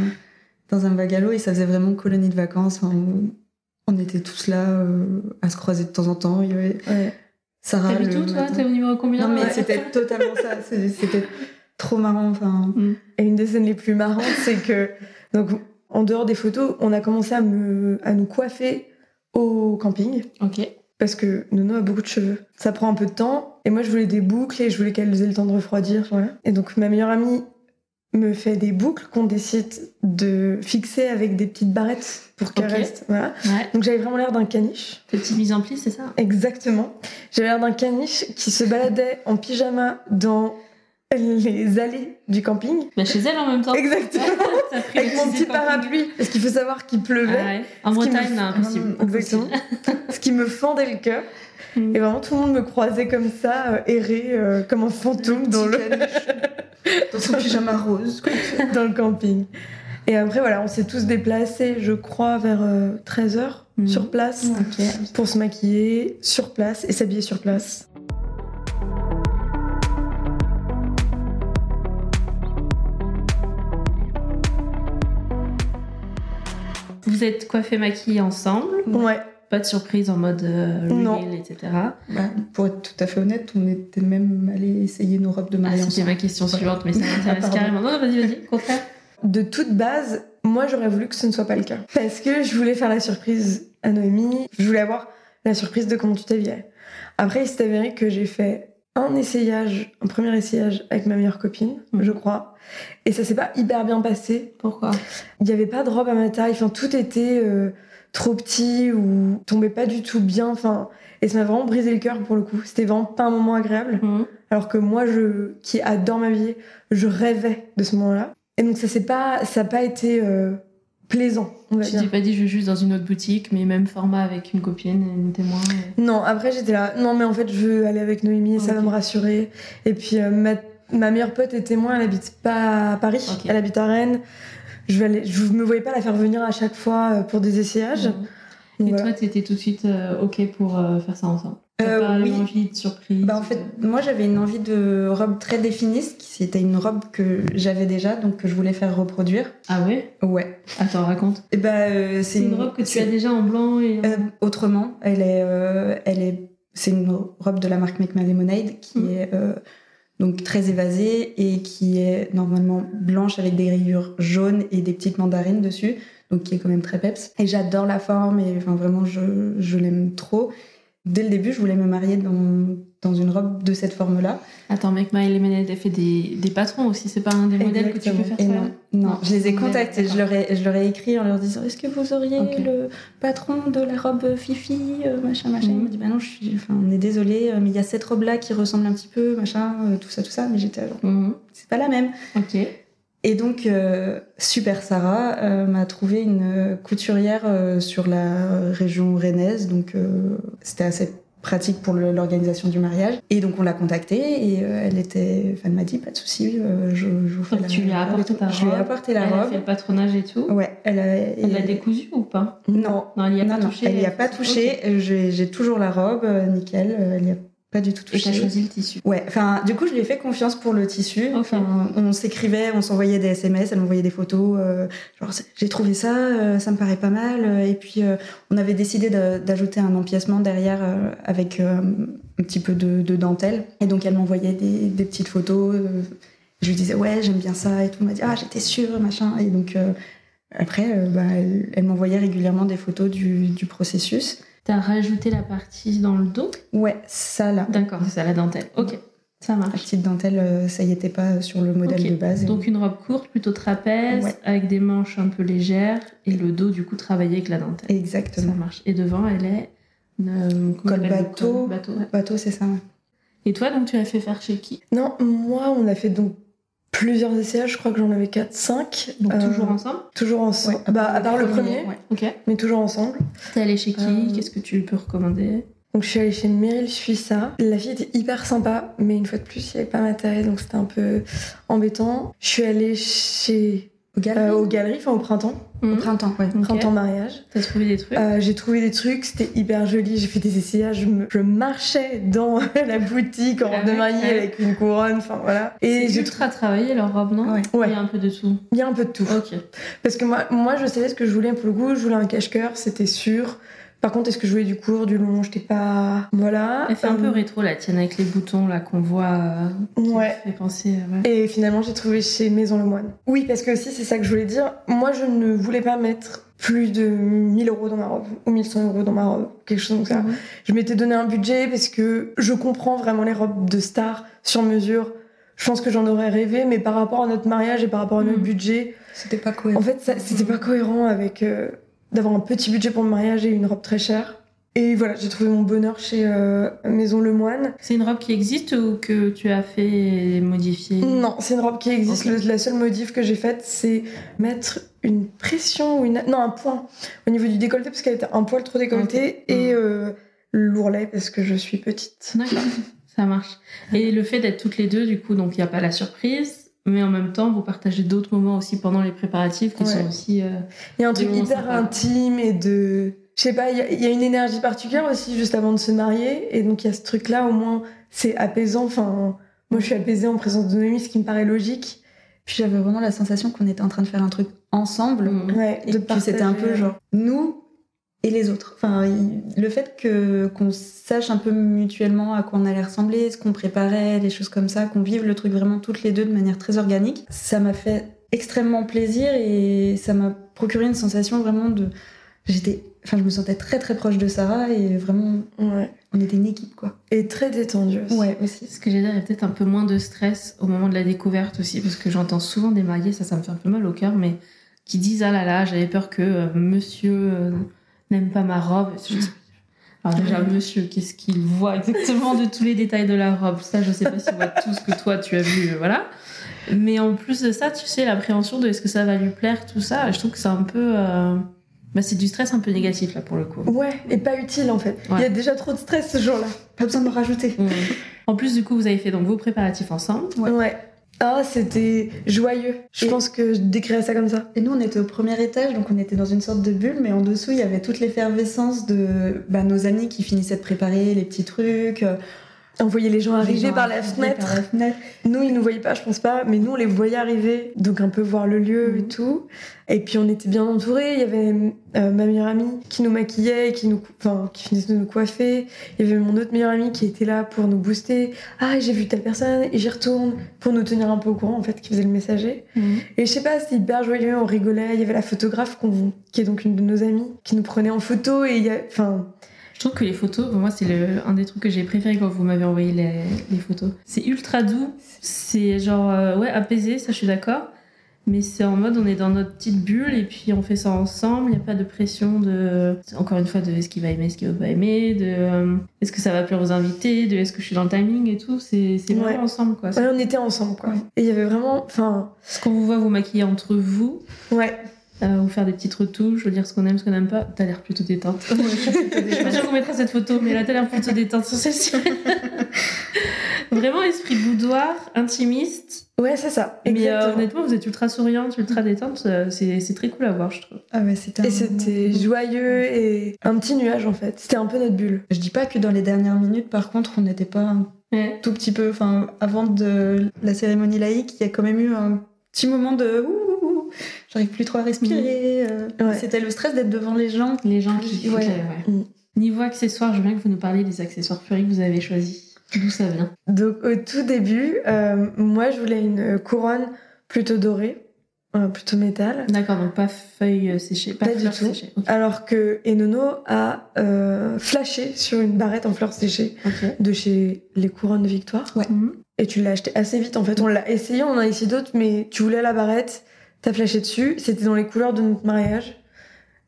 dans un bungalow et ça faisait vraiment colonie de vacances. Enfin, on, on était tous là euh, à se croiser de temps en temps. Il y avait ouais. Sarah. T'habites le où, toi. T'es au numéro combien Non, mais Ouais. c'était totalement ça. C'était trop marrant. Enfin, Et une des scènes les plus marrantes, c'est que, donc, en dehors des photos, on a commencé à, me, à nous coiffer au camping. Ok. Parce que Nono a beaucoup de cheveux. Ça prend un peu de temps. Et moi, je voulais des boucles et je voulais qu'elles aient le temps de refroidir. Voilà. Et donc, ma meilleure amie me fait des boucles qu'on décide de fixer avec des petites barrettes pour qu'elles Ok. restent. Voilà. Ouais. Donc, j'avais vraiment l'air d'un caniche. Petite mise en pli, c'est ça? Exactement. J'avais l'air d'un caniche qui se baladait en pyjama dans les allées du camping. bah, Chez elle en même temps. Exactement. Avec mon petit parapluie. Parce qu'il faut savoir qu'il Ah pleuvait. ouais. En me Bretagne, impossible. Exactement. Ce qui me fendait le cœur. Mm. Et vraiment, tout le monde me croisait comme ça, euh, errer euh, comme un fantôme dans le, dans son pyjama rose. dans le camping. Et après, voilà, on s'est tous déplacés, je crois, vers 13h Mhm. sur place pour se maquiller sur place et s'habiller sur place. Vous êtes coiffé maquillés ensemble Ouais. Pas de surprise en mode euh, Non. reveal, etc. Bah, pour être tout à fait honnête, on était même allé essayer nos robes de Ah, mariage. c'était ensemble. ma question suivante, mais ça Ah, m'intéresse pardon. carrément. Non, vas-y, vas-y, contraire. De toute base, moi, j'aurais voulu que ce ne soit pas le cas. Parce que je voulais faire la surprise à Noémie. Je voulais avoir la surprise de comment tu t'habillais. Après, il s'est avéré que j'ai fait un essayage, un premier essayage avec ma meilleure copine, Mhm. je crois. Et ça s'est pas hyper bien passé. Pourquoi? Il n'y avait pas de robe à ma taille. Enfin, tout était euh, trop petit ou tombait pas du tout bien. Enfin, et ça m'a vraiment brisé le cœur pour le coup. C'était vraiment pas un moment agréable. Mhm. Alors que moi, je, qui adore m'habiller, je rêvais de ce moment-là. Et donc ça s'est pas, ça n'a pas été euh, plaisant, on va Tu t'es pas dit, je vais juste dans une autre boutique, mais même format avec une copine et une témoin. et- Non, après j'étais là. Non, mais en fait, je veux aller avec Noémie, ça va me rassurer. Et puis euh, ma, ma meilleure pote est témoin, elle habite pas à Paris, elle habite à Rennes. Je vais aller, je me voyais pas la faire venir à chaque fois euh, pour des essayages. Mhm. Donc Et voilà. toi, t'étais tout de suite euh, OK pour euh, faire ça ensemble T'as Euh, pas oui. envie de surprise Bah, en fait, moi j'avais une envie de robe très définie, c'était une robe que j'avais déjà, donc que je voulais faire reproduire. Ah ouais? Ouais. Attends, raconte. Et bah, euh, C'est une robe que tu as déjà en blanc et... Euh, autrement, elle est, euh, elle est, c'est une robe de la marque Make My Lemonade qui Mhm. est euh, donc très évasée et qui est normalement blanche avec des rayures jaunes et des petites mandarines dessus, donc qui est quand même très peps. Et j'adore la forme et enfin vraiment je, je l'aime trop. Dès le début, je voulais me marier dans, dans une robe de cette forme-là. Attends, mec, Maëlle Ménez, elle fait des, des patrons aussi, c'est pas un des modèles que tu peux faire Et ça non, non, Non, je les ai contactés, je leur, ai, je leur ai écrit en leur disant Est-ce que vous auriez le patron de la robe Fifi euh, Machin, machin. Mhm. Ils m'ont dit Bah non, je suis, enfin, on est désolé, euh, mais il y a cette robe-là qui ressemble un petit peu, machin, euh, tout ça, tout ça. Mais j'étais genre, Mhm. c'est pas la même. Ok. Et donc, euh, Super Sarah euh, m'a trouvé une euh, couturière euh, sur la région rennaise. Donc, euh, c'était assez pratique pour l'organisation du mariage. Et donc, on l'a contactée et euh, elle était, enfin, elle m'a dit pas de souci, euh, je, je vous fais Donc, la tu lui as robe apporté ta Je lui ai robe. apporté la elle a robe. fait le patronage et tout. Ouais, elle a. Elle l'a et- décousu ou pas? Non. Non, elle y a non, pas non, touché. elle y a pas touché. J'ai j'ai toujours la robe, nickel. Elle y a pas du tout Et t'as choisi le tissu. Ouais, enfin, du coup, je lui ai fait confiance pour le tissu. Enfin, on s'écrivait, on s'envoyait des SMS, elle m'envoyait des photos. euh, genre, j'ai trouvé ça, euh, ça me paraît pas mal. euh, Et puis, euh, on avait décidé d'ajouter un empiècement derrière avec un petit peu de, de dentelle. Et donc, elle m'envoyait des, des petites photos. je lui disais, ouais, j'aime bien ça. Et tout. Elle m'a dit, ah, j'étais sûre, machin. Et donc, après, bah, elle, elle m'envoyait régulièrement des photos du, du processus. T'as rajouté la partie dans le dos Ouais, ça là. D'accord, c'est ça, la dentelle. Ok, ça La marche. petite dentelle, euh, ça y était pas sur le modèle de base. Donc une robe courte, plutôt trapèze, Ouais. avec des manches un peu légères, et le dos du coup travaillé avec la dentelle. Ça Exactement. marche. Et devant, elle est... euh, comment Col bateau. col bateau ouais. Bateau, c'est ça. ouais. Et toi, donc, tu l'as fait faire chez qui? Non, moi, on a fait donc plusieurs essayages, je crois que j'en avais 4-5. Donc, Euh, toujours ensemble Toujours ensemble. Ouais, bah, à part le premier, ouais. Ok. mais toujours ensemble. T'es allée chez qui Euh, Qu'est-ce que tu peux recommander Donc je suis allée chez Meryl Suissa. La fille était hyper sympa, mais une fois de plus, il n'y avait pas ma taille, donc c'était un peu embêtant. Je suis allée chez Au galerie euh, aux galeries, enfin au printemps, Au Mhm. printemps, ouais. Printemps mariage. T'as trouvé des trucs Euh, j'ai trouvé des trucs, c'était hyper joli. J'ai fait des essayages, je, me- je marchais dans la boutique en Ah robe de mariée avec une couronne, enfin voilà. Et j'ai ultra travaillé leur robe, non Ouais. Ouais. Il y a un peu de tout. il y a un peu de tout. Ok. Parce que moi, moi, je savais ce que je voulais pour le coup. Je voulais un cache-cœur, c'était sûr. Par contre, est-ce que je voulais du court, du long J'étais pas. Voilà. Elle fait un Euh, peu rétro la tienne avec les boutons là qu'on voit. euh, qui Ouais. fait penser. euh, ouais. Et finalement, j'ai trouvé chez Maison Lemoine. Oui, parce que aussi, c'est ça que je voulais dire. Moi, je ne voulais pas mettre plus de 1000 euros dans ma robe ou 1100 euros dans ma robe, quelque chose comme ça. Je m'étais donné un budget parce que je comprends vraiment les robes de stars sur mesure. Je pense que j'en aurais rêvé, mais par rapport à notre mariage et par rapport à notre Mhm. budget, C'était pas cohérent. en fait, c'était pas cohérent avec euh, d'avoir un petit budget pour le mariage et une robe très chère. Et voilà, j'ai trouvé mon bonheur chez euh, Maison Lemoine. C'est une robe qui existe ou que tu as fait et modifié Non, c'est une robe qui existe. Le- la seule modif que j'ai faite, c'est mettre une pression ou une non un point au niveau du décolleté parce qu'elle était un poil trop décolletée et euh, l'ourlet parce que je suis petite. D'accord, ça marche. Et le fait d'être toutes les deux, du coup, donc il n'y a pas la surprise, mais en même temps, vous partagez d'autres moments aussi pendant les préparatifs qui Ouais. sont aussi. euh, Il y a un truc hyper intime et de je sais pas, il y, a- il y a une énergie particulière aussi juste avant de se marier et donc il y a ce truc là au moins c'est apaisant. Enfin, moi je suis apaisée en présence de Noémie, ce qui me paraît logique. Puis j'avais vraiment la sensation qu'on était en train de faire un truc ensemble. Mhm. Ouais, Et de que c'était un peu partager. genre nous et les autres. Enfin, il- le fait que qu'on sache un peu mutuellement à quoi on allait ressembler, ce qu'on préparait, les choses comme ça, qu'on vive le truc vraiment toutes les deux de manière très organique, ça m'a fait extrêmement plaisir et ça m'a procuré une sensation vraiment de. J'étais. Enfin, je me sentais très très proche de Sarah et vraiment, Ouais. on était une équipe quoi. Et très détendue aussi. Ouais, aussi. Ce que j'ai dire, il y a peut-être un peu moins de stress au moment de la découverte aussi, parce que j'entends souvent des mariés, ça, ça me fait un peu mal au cœur, mais qui disent Ah là là, j'avais peur que euh, monsieur euh, n'aime pas ma robe. Alors, déjà, monsieur, qu'est-ce qu'il voit exactement de tous les détails de la robe? Ça, je sais pas s'il voit tout ce que toi tu as vu, euh, voilà. Mais en plus de ça, tu sais, l'appréhension de est-ce que ça va lui plaire, tout ça, je trouve que c'est un peu. euh, Bah, c'est du stress un peu négatif là pour le coup. Ouais, et pas utile en fait. Il y a déjà trop de stress ce jour-là. Pas besoin de me rajouter. En plus, du coup, vous avez fait donc vos préparatifs ensemble. Ouais. Ouais. Ah, c'était joyeux. Je Et- pense que je décrirais ça comme ça. Et nous, on était au premier étage, donc on était dans une sorte de bulle, mais en dessous, il y avait toute l'effervescence de bah, nos amis qui finissaient de préparer les petits trucs. On voyait les gens arriver par la fenêtre. par la fenêtre. Nous, ils nous voyaient pas, je pense pas, mais nous, on les voyait arriver, donc un peu voir le lieu et Mhm. tout. Et puis, on était bien entourés. Il y avait euh, ma meilleure amie qui nous maquillait, qui nous, enfin, qui finissait de nous coiffer. Il y avait mon autre meilleure amie qui était là pour nous booster. Ah, j'ai vu telle personne et j'y retourne pour nous tenir un peu au courant, en fait, qui faisait le messager. Et je sais pas, c'était hyper joyeux, on rigolait. Il y avait la photographe qui est donc une de nos amies qui nous prenait en photo et il y a, enfin, Je trouve que les photos, pour moi, c'est le- un des trucs que j'ai préféré quand vous m'avez envoyé les, les photos. C'est ultra doux, c'est genre, euh, ouais, apaisé, ça je suis d'accord. Mais c'est en mode, on est dans notre petite bulle et puis on fait ça ensemble. Il n'y a pas de pression de, encore une fois, de est-ce qu'il va aimer, est-ce qu'il va pas aimer, de euh, est-ce que ça va plaire aux invités, de est-ce que je suis dans le timing et tout. C'est Ouais. vraiment ensemble quoi. Ouais, on était ensemble, quoi. Ouais. Et il y avait vraiment. Enfin, qu'on vous voit vous maquiller entre vous, ouais. Euh, vous faire des petites retouches, vous dire ce qu'on aime, ce qu'on n'aime pas. T'as l'air plutôt détente. Je sais pas si on mettra cette photo, mais là t'as l'air plutôt détente sur celle-ci. Vraiment esprit boudoir, intimiste. Ouais, c'est ça. Mais euh, honnêtement, vous êtes ultra souriante, ultra détente. euh, C'est c'est très cool à voir, je trouve. Ah ouais, c'était un Et c'était joyeux et un petit nuage en fait. C'était un peu notre bulle. Je dis pas que dans les dernières minutes, par contre, on n'était pas un Ouais. tout petit peu. Enfin, avant de la cérémonie laïque, il y a quand même eu un petit moment de ouh, ouh, ouh, j'arrive plus trop à respirer. euh, Ouais. C'était le stress d'être devant les gens. Les gens qui Ouais. ouais. Mm. Niveau accessoires, je veux bien que vous nous parliez des accessoires fleuris que vous avez choisis. D'où ça vient? Donc au tout début, euh, moi je voulais une couronne plutôt dorée, euh, plutôt métal. D'accord, donc pas feuilles euh, séchées, pas, Pas du tout. Alors que Enono a euh, flashé sur une barrette en fleurs séchées de chez les couronnes de Victoire. Mhm. Et tu l'as acheté assez vite en fait. On l'a essayé, on en a essayé d'autres, mais tu voulais la barrette, t'as flashé dessus. C'était dans les couleurs de notre mariage,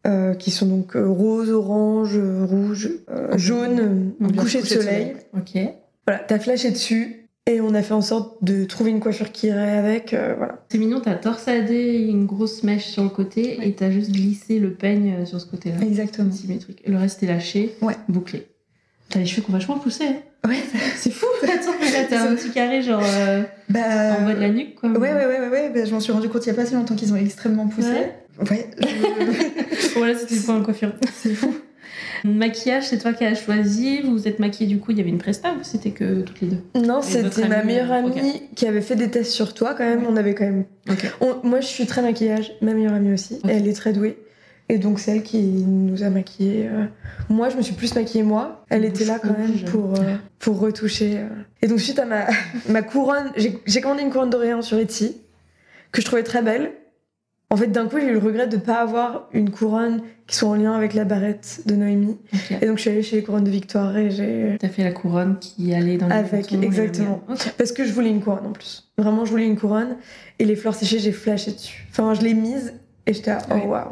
euh, qui sont donc euh, rose, orange, euh, rouge, euh, jaune, coucher de soleil. Ok. Voilà, t'as flashé dessus et on a fait en sorte de trouver une coiffure qui irait avec. euh, voilà. C'est mignon, t'as torsadé une grosse mèche sur le côté Ouais. et t'as juste glissé le peigne sur ce côté-là. Exactement. Symétrique. Le reste est lâché, Ouais. bouclé. T'as les cheveux qui ont vachement poussé. hein. Ouais, C'est fou. Attends, là t'as un petit carré genre euh, bah. en bas de la nuque quoi. Ouais, ouais, ouais, ouais, ouais. bah, je m'en suis rendu compte il y a pas si longtemps qu'ils ont extrêmement poussé. Ouais. Ouais, je- Voilà, c'était le point coiffure. c'est fou. Maquillage, c'est toi qui as choisi. Vous vous êtes maquillée du coup, il y avait une presta ou c'était que toutes les deux? Non, c'était ma meilleure euh, amie qui avait fait des tests sur toi quand même. Ouais. On avait quand même. Ok. On- moi, je suis très maquillage. Ma meilleure amie aussi. Elle est très douée. Et donc, c'est elle qui nous a maquillés. euh. Moi, je me suis plus maquillée moi. Elle était là quand même pour, euh, pour retoucher. euh. Et donc, suite à ma, ma couronne, j'ai commandé une couronne d'Orient sur Etsy que je trouvais très belle. En fait, d'un coup, j'ai eu le regret de ne pas avoir une couronne qui soit en lien avec la barrette de Noémie. Et donc, je suis allée chez les couronnes de Victoire et j'ai. T'as fait la couronne qui allait dans les Avec, exactement. Parce que je voulais une couronne en plus. Vraiment, je voulais une couronne. Et les fleurs séchées, j'ai flashé dessus. Enfin, je l'ai mise et j'étais là, oh waouh.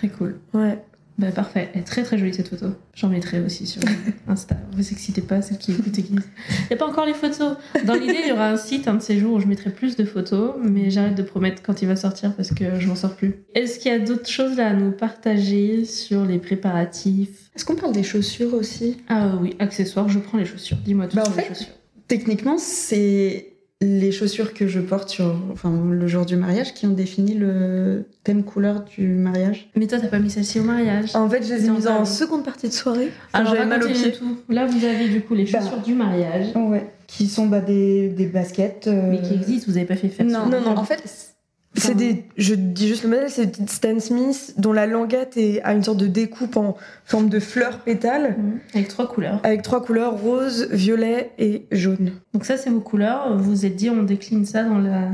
Très cool. Ouais. Bah parfait, elle est très très jolie cette photo. J'en mettrai aussi sur Insta. Vous excitez pas, celles qui écoutent et qui disent Il n'y a pas encore les photos. Dans l'idée, il y aura un site un de ces jours où je mettrai plus de photos, mais j'arrête de promettre quand il va sortir parce que je m'en sors plus. Est-ce qu'il y a d'autres choses là à nous partager sur les préparatifs? Est-ce qu'on parle des chaussures aussi? Ah oui, accessoires, je prends les chaussures. Dis-moi tout Bah, sur en les fait, chaussures. Techniquement, c'est les chaussures que je porte sur enfin, le jour du mariage qui ont défini le thème couleur du mariage. Mais toi, t'as pas mis celle-ci au mariage En fait, je les ai mises en seconde partie de soirée. Quand Alors, j'avais mal aux pieds. tout. Là, vous avez du coup les Bah. chaussures du mariage, Ouais. Qui sont bah, des, des baskets. euh, mais qui existent, vous avez pas fait faire Non, Non, non. En fait, C'est des, je dis juste le modèle, c'est des petites Stan Smith dont la languette est, a une sorte de découpe en forme de fleurs pétales Mhm. Avec trois couleurs. avec trois couleurs rose, violet et jaune. Donc ça, c'est vos couleurs. Vous vous êtes dit, on décline ça dans la,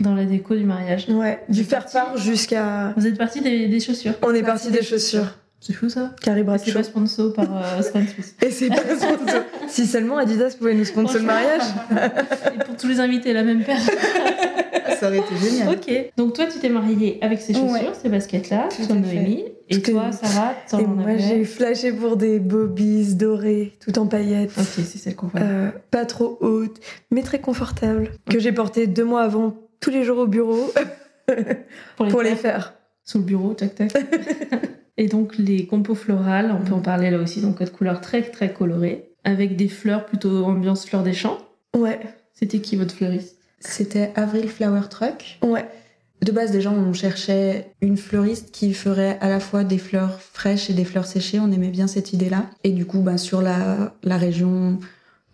dans la déco du mariage. Ouais, du C'est faire parti. part jusqu'à. Vous êtes parti des, des chaussures. On est parti des chaussures. C'est fou ça. Carré C'est pas sponsor par euh, Stan Smith. Et c'est pas sponsor. Si seulement Adidas pouvait nous sponsor le mariage. Et pour tous les invités, la même paire. ça aurait été génial. ok. Donc toi, tu t'es mariée avec ces chaussures, Ouais. ces baskets-là, fait. Noémie. Et toi, Sarah, t'en moi, j'ai flashé pour des bobbies dorées, tout en paillettes. Ok, c'est celle qu'on voit. Euh, pas trop hautes, mais très confortables. Que j'ai porté deux mois avant, tous les jours au bureau, pour les pour les faire. Sous le bureau, tac tac. Et donc les compos florales, on peut en parler là aussi, donc code couleur très très coloré, avec des fleurs plutôt ambiance fleurs des champs. Ouais, C'était qui votre fleuriste? C'était Avril Flower Truck. ouais. De base, déjà, on cherchait une fleuriste qui ferait à la fois des fleurs fraîches et des fleurs séchées. On aimait bien cette idée-là. Et du coup, bah, sur la, la région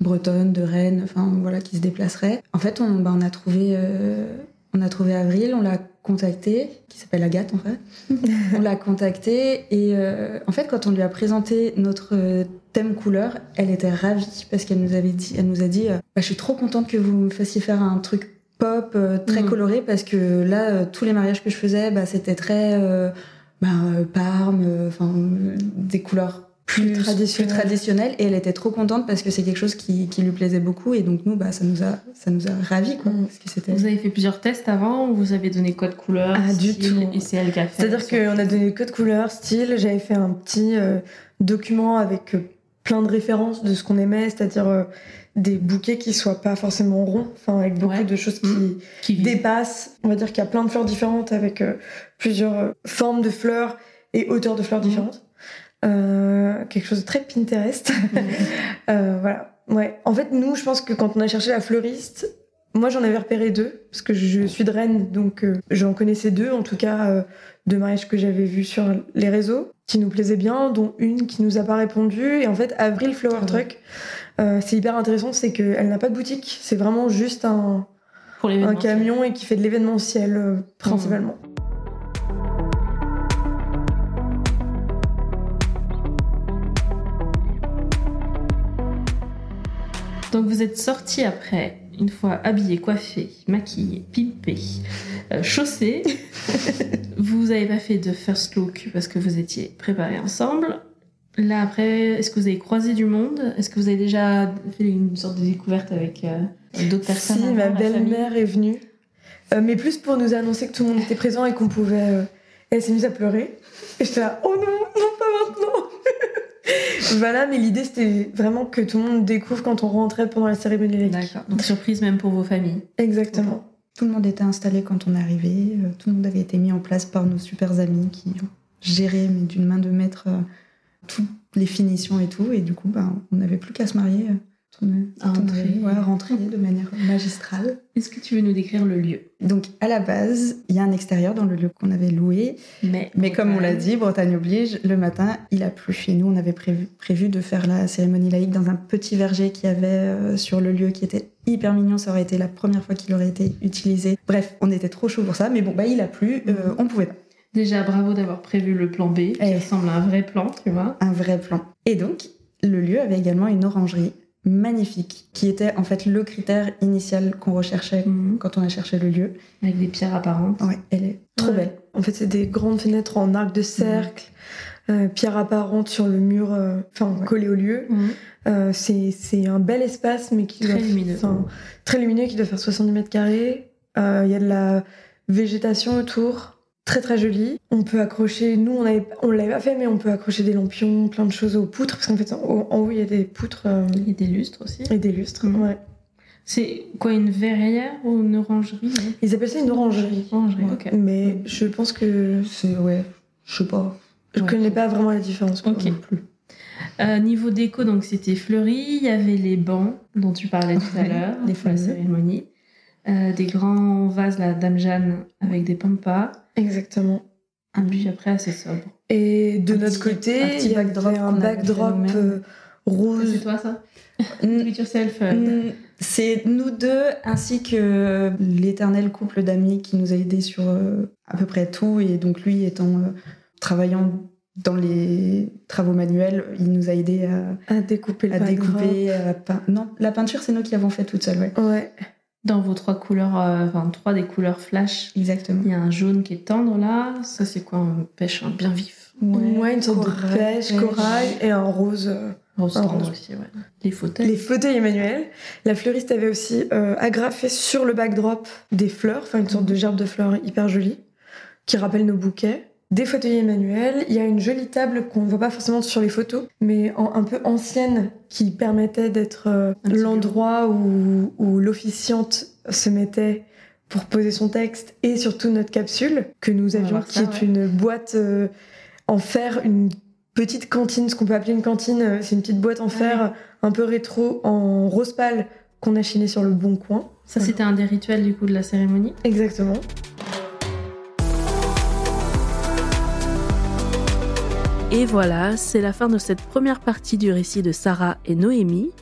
bretonne, de Rennes, enfin voilà, qui se déplacerait. En fait, on, bah, on a trouvé, euh, on a trouvé Avril, on l'a contactée, qui s'appelle Agathe en fait. on l'a contactée et euh, en fait, quand on lui a présenté notre euh, thème couleur, elle était ravie parce qu'elle nous avait dit, elle nous a dit, euh, Bah, je suis trop contente que vous me fassiez faire un truc pop euh, très Mhm. coloré parce que là, euh, tous les mariages que je faisais, bah, c'était très euh, bah, parme, enfin des couleurs plus. Et elle était trop contente parce que c'est quelque chose qui, qui, lui plaisait beaucoup. Et donc, nous, bah, ça nous a, ça nous a ravis. Quoi, mm. parce que vous avez fait plusieurs tests avant ou vous avez donné code couleur Ah, du tout. Et c'est elle qui a fait C'est-à-dire qu'on a donné code couleur, style. J'avais fait un petit euh, document avec euh, plein de références de ce qu'on aimait, c'est-à-dire euh, des bouquets qui soient pas forcément ronds, enfin avec beaucoup de choses qui, mm. qui dépassent. On va dire qu'il y a plein de fleurs différentes avec plusieurs formes de fleurs et hauteurs de fleurs mm. différentes. Euh, quelque chose de très Pinterest. euh, voilà. Ouais. En fait, nous, je pense que quand on a cherché la fleuriste, moi, j'en avais repéré deux parce que je suis de Rennes, donc euh, j'en connaissais deux, en tout cas euh, de mariages que j'avais vus sur les réseaux, qui nous plaisaient bien, dont une qui nous a pas répondu. Et en fait, Avril Flower Truck, c'est hyper intéressant, c'est qu'elle n'a pas de boutique, c'est vraiment juste un, un camion et qui fait de l'événementiel principalement. Donc vous êtes sorti après, une fois habillé, coiffé, maquillé, pimpé, euh, chaussé. vous n'avez pas fait de first look parce que vous étiez préparés ensemble. Là après, est-ce que vous avez croisé du monde? Est-ce que vous avez déjà fait une sorte de découverte avec euh, d'autres personnes Si, ma belle-mère est venue, euh, mais plus pour nous annoncer que tout le monde était présent et qu'on pouvait. Elle s'est mise à pleurer. Et j'étais là, oh non, non, pas maintenant voilà, mais l'idée c'était vraiment que tout le monde découvre quand on rentrait pendant la cérémonie laïque. D'accord. Donc surprise même pour vos familles. Exactement. Tout le monde était installé quand on est arrivé. Euh, tout le monde avait été mis en place par nos super amis qui géraient, mais d'une main de maître, euh, toutes les finitions et tout. Et du coup, ben, on n'avait plus qu'à se marier. Euh, rentrer, de manière magistrale. Est-ce que tu veux nous décrire le lieu? Donc, à la base, il y a un extérieur dans le lieu qu'on avait loué. Mais, mais comme on l'a dit, Bretagne oblige, le matin, il a plu. chez nous, on avait prévu, prévu de faire la cérémonie laïque dans un petit verger qu'il y avait euh, sur le lieu qui était hyper mignon. Ça aurait été la première fois qu'il aurait été utilisé. Bref, on était trop chaud pour ça. Mais bon, bah, il a plu. Euh, mhm. on pouvait pas. Déjà, bravo d'avoir prévu le plan B, qui eh. ressemble à un vrai plan, tu vois. Un vrai plan. Et donc, le lieu avait également une orangerie magnifique, qui était en fait le critère initial qu'on recherchait mhm. quand on a cherché le lieu. Avec des pierres apparentes. Ouais, elle est trop belle. En fait, c'est des grandes fenêtres en arc de cercle, euh, pierres apparentes sur le mur, euh, enfin collées au lieu. Mhm. Euh, c'est un bel espace, mais qui très lumineux. Très lumineux, qui doit faire 70 mètres carrés. Il y a de la végétation autour très très joli. On peut accrocher, nous on avait, on l'avait pas fait, mais on peut accrocher des lampions, plein de choses aux poutres, parce qu'en fait en, haut il y a des poutres. Euh, et des lustres aussi. Et des lustres, mhm. ouais. C'est quoi une verrière ou une orangerie Ils appellent ça une orangerie. Orangerie, ok. Mais je pense que c'est ouais, je sais pas. Je connais pas vraiment la différence. Ok. plus. Euh, niveau déco, donc c'était fleuri, il y avait les bancs dont tu parlais tout à l'heure pour la cérémonie, euh, des grands vases la Dame Jeanne avec des pampas. Exactement. Un but après assez sobre. Et de notre côté, il y avait un backdrop euh, rose. C'est toi ça. Euh. C'est nous deux ainsi que l'éternel couple d'amis qui nous a aidés sur euh, à peu près tout et donc lui étant travaillant dans les travaux manuels, il nous a aidés à, découper le à découper, non, la peinture c'est nous qui l'avons fait toute seule, ouais. Ouais. Dans vos trois couleurs, euh, enfin trois des couleurs flash. Exactement. Il y a un jaune qui est tendre là. Ça, c'est quoi Un pêche un bien vif? Ouais, une sorte de pêche, corail et un rose. Euh, rose tendre aussi, ouais. Les fauteuils. Les fauteuils Emmanuel. La fleuriste avait aussi euh, agrafé sur le backdrop des fleurs, enfin une sorte de gerbe de fleurs hyper jolie, qui rappelle nos bouquets des fauteuils Emmanuel. Il y a une jolie table qu'on ne voit pas forcément sur les photos, mais un peu ancienne, qui permettait d'être euh, l'endroit où, où l'officiante se mettait pour poser son texte et surtout notre capsule que nous avions, qui est une boîte euh, en fer, une petite cantine, ce qu'on peut appeler une cantine. Euh, c'est une petite boîte en fer, un peu rétro, en rose pâle, qu'on a chiné sur le bon coin. Ça, c'était un des rituels du coup de la cérémonie Exactement. Et voilà, c'est la fin de cette première partie du récit de Sarah et Noémie.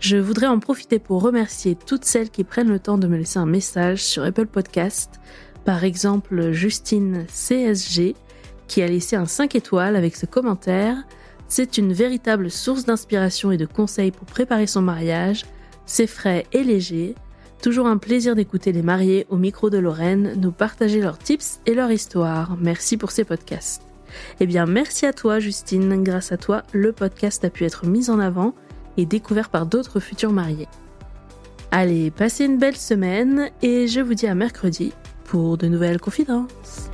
Je voudrais en profiter pour remercier toutes celles qui prennent le temps de me laisser un message sur Apple Podcast. Par exemple, Justine CSG, qui a laissé un 5 étoiles avec ce commentaire. C'est une véritable source d'inspiration et de conseils pour préparer son mariage. C'est frais et léger. Toujours un plaisir d'écouter les mariés au micro de Lorraine nous partager leurs tips et leur histoire. Merci pour ces podcasts. Eh bien, merci à toi, Justine. Grâce à toi, le podcast a pu être mis en avant et découvert par d'autres futurs mariés. Allez, passez une belle semaine et je vous dis à mercredi pour de nouvelles confidences.